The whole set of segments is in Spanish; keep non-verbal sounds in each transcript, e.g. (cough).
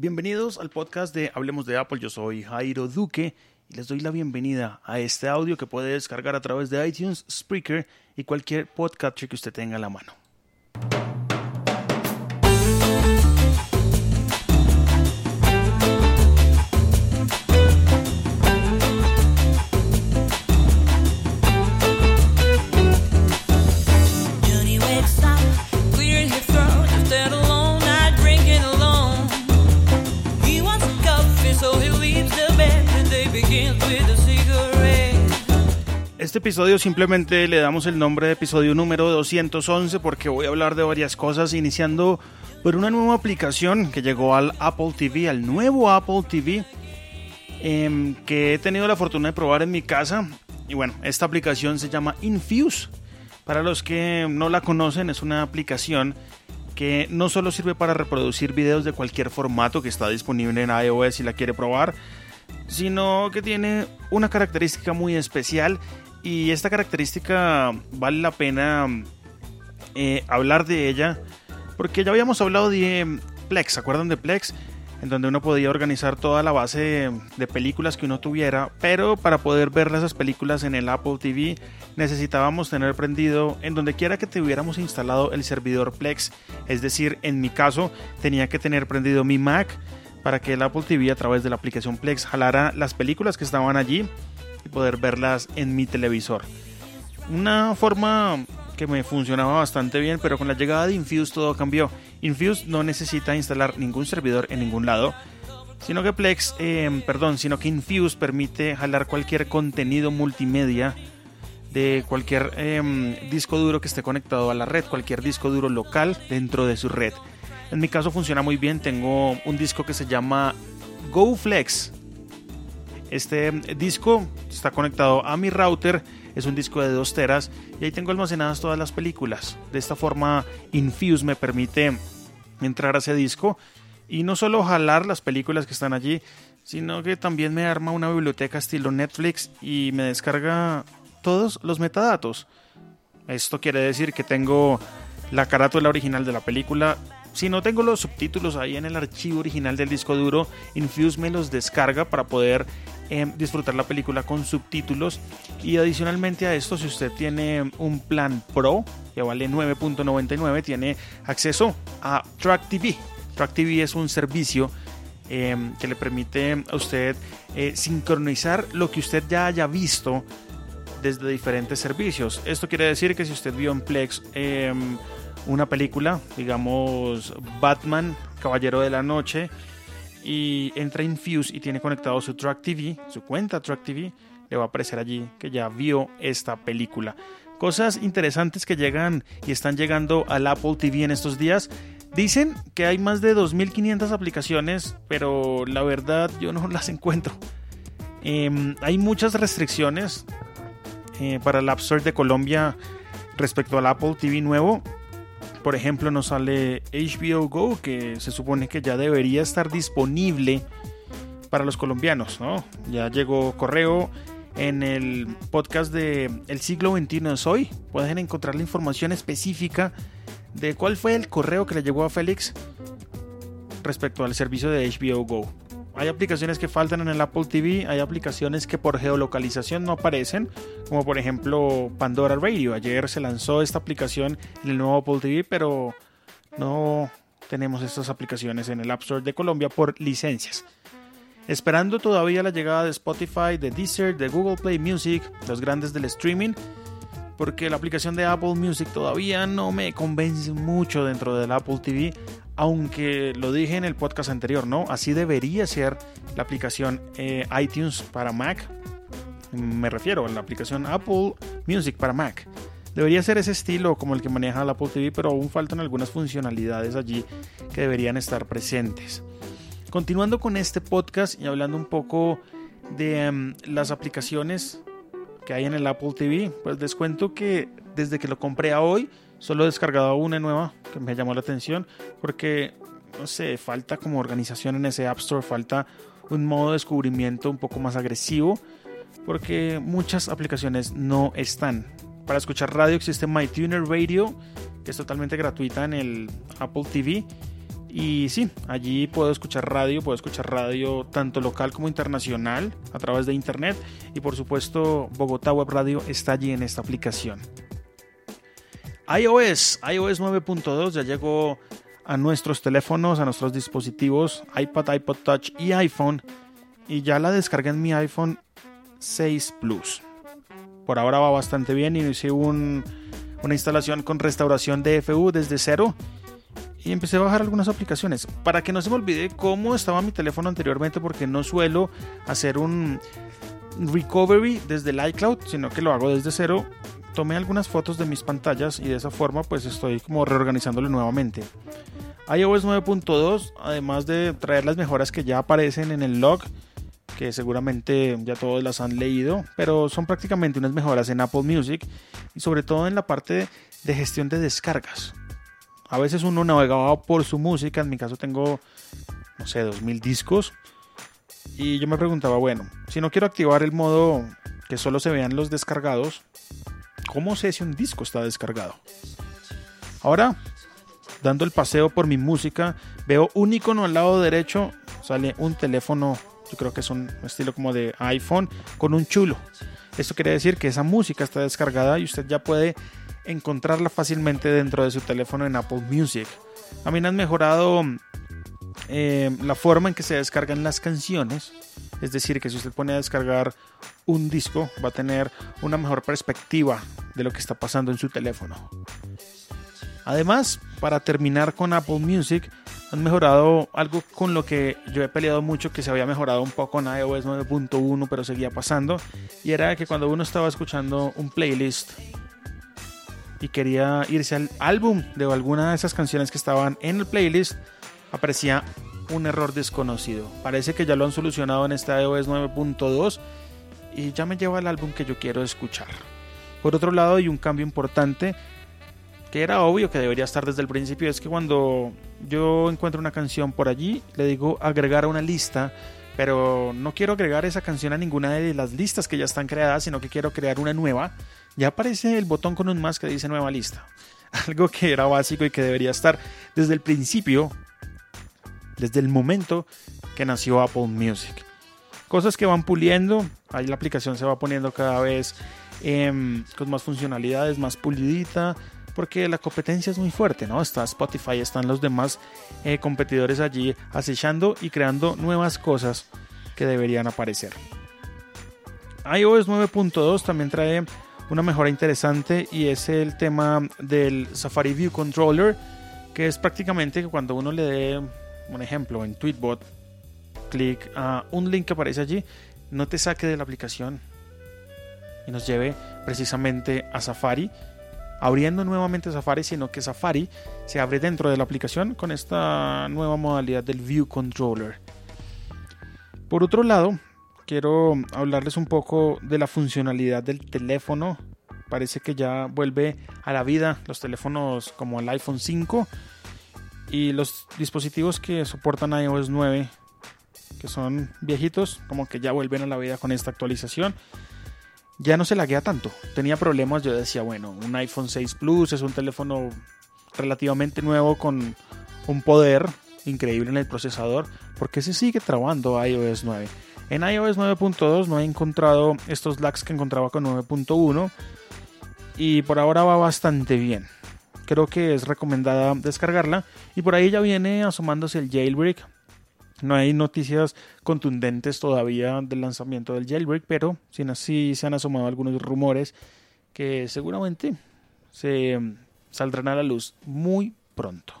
Bienvenidos al podcast de Hablemos de Apple. Yo soy Jairo Duque y les doy la bienvenida a este audio que puede descargar a través de iTunes, Spreaker y cualquier podcast que usted tenga a la mano. Este episodio simplemente le damos el nombre de episodio número 211 porque voy a hablar de varias cosas, iniciando por una nueva aplicación que llegó al Apple TV, al nuevo Apple TV, em, que he tenido la fortuna de probar en mi casa. Y bueno, esta aplicación se llama Infuse. Para los que no la conocen, es una aplicación que no solo sirve para reproducir videos de cualquier formato que está disponible en iOS si la quiere probar, sino que tiene una característica muy especial y esta característica vale la pena eh, hablar de ella porque ya habíamos hablado de Plex, ¿se acuerdan de Plex? En donde uno podía organizar toda la base de películas que uno tuviera, pero para poder ver esas películas en el Apple TV necesitábamos tener prendido en donde quiera que tuviéramos instalado el servidor Plex, es decir, en mi caso tenía que tener prendido mi Mac para que el Apple TV a través de la aplicación Plex jalara las películas que estaban allí poder verlas en mi televisor. Una forma que me funcionaba bastante bien, pero con la llegada de Infuse todo cambió. Infuse no necesita instalar ningún servidor en ningún lado, sino que Plex, em, perdón, sino que Infuse permite jalar cualquier contenido multimedia de cualquier em, disco duro que esté conectado a la red, cualquier disco duro local dentro de su red. En mi caso funciona muy bien, tengo un disco que se llama GoFlex este disco está conectado a mi router, es un disco de 2 teras y ahí tengo almacenadas todas las películas. De esta forma Infuse me permite entrar a ese disco y no solo jalar las películas que están allí, sino que también me arma una biblioteca estilo Netflix y me descarga todos los metadatos. Esto quiere decir que tengo la carátula original de la película, si no tengo los subtítulos ahí en el archivo original del disco duro, Infuse me los descarga para poder em, disfrutar la película con subtítulos. Y adicionalmente a esto, si usted tiene un plan Pro, que vale 9.99, tiene acceso a Track TV. Track TV es un servicio em, que le permite a usted eh, sincronizar lo que usted ya haya visto desde diferentes servicios. Esto quiere decir que si usted vio en Plex em, una película, digamos Batman, Caballero de la Noche, y entra Infuse y tiene conectado su Track TV, su cuenta Track TV, le va a aparecer allí que ya vio esta película. Cosas interesantes que llegan y están llegando al Apple TV en estos días. Dicen que hay más de 2.500 aplicaciones, pero la verdad yo no (laughs) las encuentro. Em, hay muchas restricciones eh, para el App Store de Colombia respecto al Apple TV nuevo por ejemplo, nos sale HBO Go, que se supone que ya debería estar disponible para los colombianos, ¿no? Ya llegó correo en el podcast de El siglo XXI es hoy. Pueden encontrar la información específica de cuál fue el correo que le llegó a Félix respecto al servicio de HBO Go. Hay aplicaciones que faltan en el Apple TV, hay aplicaciones que por geolocalización no aparecen, como por ejemplo Pandora Radio. Ayer se lanzó esta aplicación en el nuevo Apple TV, pero no tenemos estas aplicaciones en el App Store de Colombia por licencias. Esperando todavía la llegada de Spotify, de Deezer, de Google Play Music, los grandes del streaming, porque la aplicación de Apple Music todavía no me convence mucho dentro del Apple TV, aunque lo dije en el podcast anterior, ¿no? Así debería ser la aplicación eh, iTunes para Mac. Me refiero a la aplicación Apple Music para Mac. Debería ser ese estilo como el que maneja la Apple TV, pero aún faltan algunas funcionalidades allí que deberían estar presentes. Continuando con este podcast y hablando un poco de em, las aplicaciones que hay en el Apple TV, pues les cuento que desde que lo compré a hoy, Solo he descargado una nueva que me llamó la atención porque, no sé, falta como organización en ese App Store, falta un modo de descubrimiento un poco más agresivo porque muchas aplicaciones no están. Para escuchar radio existe MyTuner Radio, que es totalmente gratuita en el Apple TV. Y sí, allí puedo escuchar radio, puedo escuchar radio tanto local como internacional a través de internet y por supuesto Bogotá Web Radio está allí en esta aplicación. iOS, iOS 9.2 ya llegó a nuestros teléfonos, a nuestros dispositivos, iPad, iPod Touch y iPhone y ya la descargué en mi iPhone 6 Plus. Por ahora va bastante bien y hice una instalación con restauración de FU desde cero y empecé a bajar algunas aplicaciones. Para que no se me olvide cómo estaba mi teléfono anteriormente, porque no suelo hacer un recovery desde el iCloud, sino que lo hago desde cero. Tomé algunas fotos de mis pantallas y de esa forma pues estoy como reorganizándolo nuevamente. iOS 9.2, además de traer las mejoras que ya aparecen en el log, que seguramente ya todos las han leído, pero son prácticamente unas mejoras en Apple Music y sobre todo en la parte de gestión de descargas. A veces uno navegaba por su música, en mi caso tengo, no sé, 2000 discos. Y yo me preguntaba, bueno, si no quiero activar el modo que solo se vean los descargados, ¿cómo sé si un disco está descargado? Ahora, dando el paseo por mi música, veo un icono al lado derecho, sale un teléfono, yo creo que es un estilo como de iPhone, con un chulo. Esto quiere decir que esa música está descargada y usted ya puede encontrarla fácilmente dentro de su teléfono en Apple Music. También han mejorado eh, la forma en que se descargan las canciones. Es decir, que si usted pone a descargar un disco, va a tener una mejor perspectiva de lo que está pasando en su teléfono. Además, para terminar con Apple Music, han mejorado algo con lo que yo he peleado mucho, que se había mejorado un poco en iOS 9.1, pero seguía pasando. Y era que cuando uno estaba escuchando un playlist y quería irse al álbum de alguna de esas canciones que estaban en el playlist, aparecía un error desconocido. Parece que ya lo han solucionado en esta iOS 9.2 y ya me lleva al álbum que yo quiero escuchar. Por otro lado, hay un cambio importante que era obvio que debería estar desde el principio, es que cuando yo encuentro una canción por allí, le digo agregar a una lista, pero no quiero agregar esa canción a ninguna de las listas que ya están creadas, sino que quiero crear una nueva ya aparece el botón con un más que dice nueva lista. (laughs) Algo que era básico y que debería estar desde el principio, desde el momento que nació Apple Music. Cosas que van puliendo, ahí la aplicación se va poniendo cada vez em, con más funcionalidades, más pulidita, porque la competencia es muy fuerte, ¿no? Está Spotify, están los demás eh, competidores allí acechando y creando nuevas cosas que deberían aparecer. iOS 9.2 también trae una mejora interesante y es el tema del Safari View Controller, que es prácticamente que cuando uno le dé un ejemplo en Tweetbot, clic a un link que aparece allí, no te saque de la aplicación y nos lleve precisamente a Safari, abriendo nuevamente Safari, sino que Safari se abre dentro de la aplicación con esta nueva modalidad del View Controller. Por otro lado, quiero hablarles un poco de la funcionalidad del teléfono. Parece que ya vuelve a la vida los teléfonos como el iPhone 5 y los dispositivos que soportan iOS 9, que son viejitos, como que ya vuelven a la vida con esta actualización. Ya no se laguea tanto. Tenía problemas, yo decía, bueno, un iPhone 6 Plus es un teléfono relativamente nuevo con un poder increíble en el procesador, porque se sigue trabando iOS 9. En iOS 9.2 no he encontrado estos lags que encontraba con 9.1 y por ahora va bastante bien. Creo que es recomendada descargarla y por ahí ya viene asomándose el jailbreak. No hay noticias contundentes todavía del lanzamiento del jailbreak, pero sin así se han asomado algunos rumores que seguramente se saldrán a la luz muy pronto.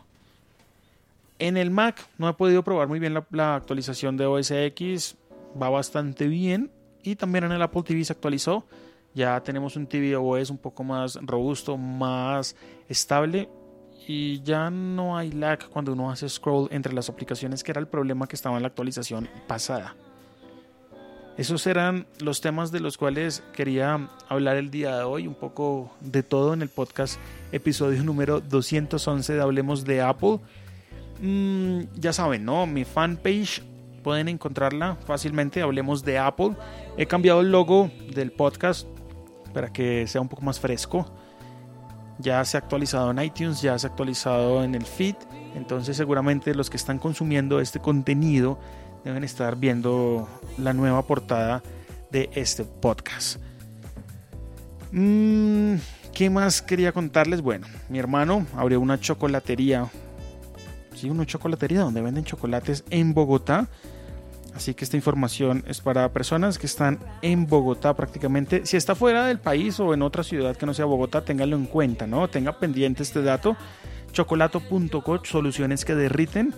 En el Mac no he podido probar muy bien la, la actualización de OS X va bastante bien. Y también en el Apple TV se actualizó. Ya tenemos un TV OS un poco más robusto, más estable. Y ya no hay lag cuando uno hace scroll entre las aplicaciones, que era el problema que estaba en la actualización pasada. Esos eran los temas de los cuales quería hablar el día de hoy, un poco de todo en el podcast, episodio número 211 de Hablemos de Apple. Mm, ya saben, ¿no? Mi fanpage pueden encontrarla fácilmente. Hablemos de Apple. He cambiado el logo del podcast para que sea un poco más fresco. Ya se ha actualizado en iTunes, ya se ha actualizado en el feed Entonces seguramente los que están consumiendo este contenido deben estar viendo la nueva portada de este podcast. Mm, ¿Qué más quería contarles? Bueno, mi hermano abrió una chocolatería. Sí, una chocolatería donde venden chocolates en Bogotá. Así que esta información es para personas que están en Bogotá prácticamente. Si está fuera del país o en otra ciudad que no sea Bogotá, ténganlo en cuenta, ¿no? Tenga pendiente este dato. Chocolato.co, soluciones que derriten.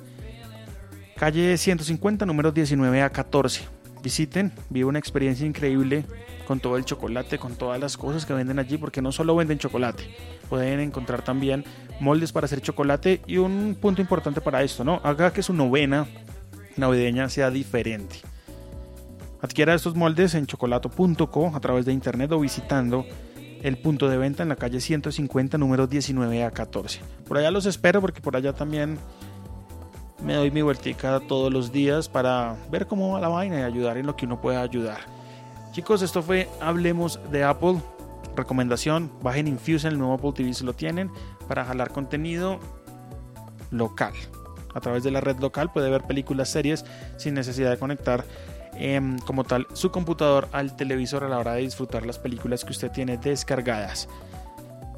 Calle 150, número 19 a 14. Visiten, vive una experiencia increíble con todo el chocolate, con todas las cosas que venden allí, porque no solo venden chocolate, pueden encontrar también moldes para hacer chocolate y un punto importante para esto, ¿no? Haga que su novena navideña sea diferente. Adquiera estos moldes en chocolato.co a través de internet o visitando el punto de venta en la calle 150, número 19 a 14. Por allá los espero porque por allá también me doy mi vueltica todos los días para ver cómo va la vaina y ayudar en lo que uno pueda ayudar. Chicos, esto fue Hablemos de Apple. Recomendación, bajen Infuse en el nuevo Apple TV si lo tienen para jalar contenido local. A través de la red local puede ver películas, series sin necesidad de conectar em, como tal su computador al televisor a la hora de disfrutar las películas que usted tiene descargadas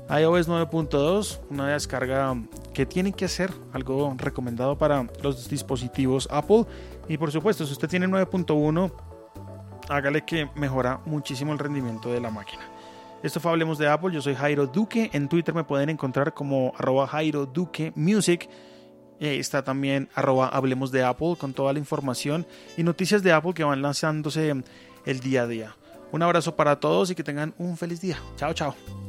iOS 9.2, una descarga que tiene que hacer, algo recomendado para los dispositivos Apple. Y por supuesto, si usted tiene 9.1, hágale que mejora muchísimo el rendimiento de la máquina. Esto fue Hablemos de Apple, yo soy Jairo Duque, en Twitter me pueden encontrar como arroba Jairo Duque Music. Ahí está también arroba Hablemos de Apple con toda la información y noticias de Apple que van lanzándose el día a día. Un abrazo para todos y que tengan un feliz día. Chao, chao.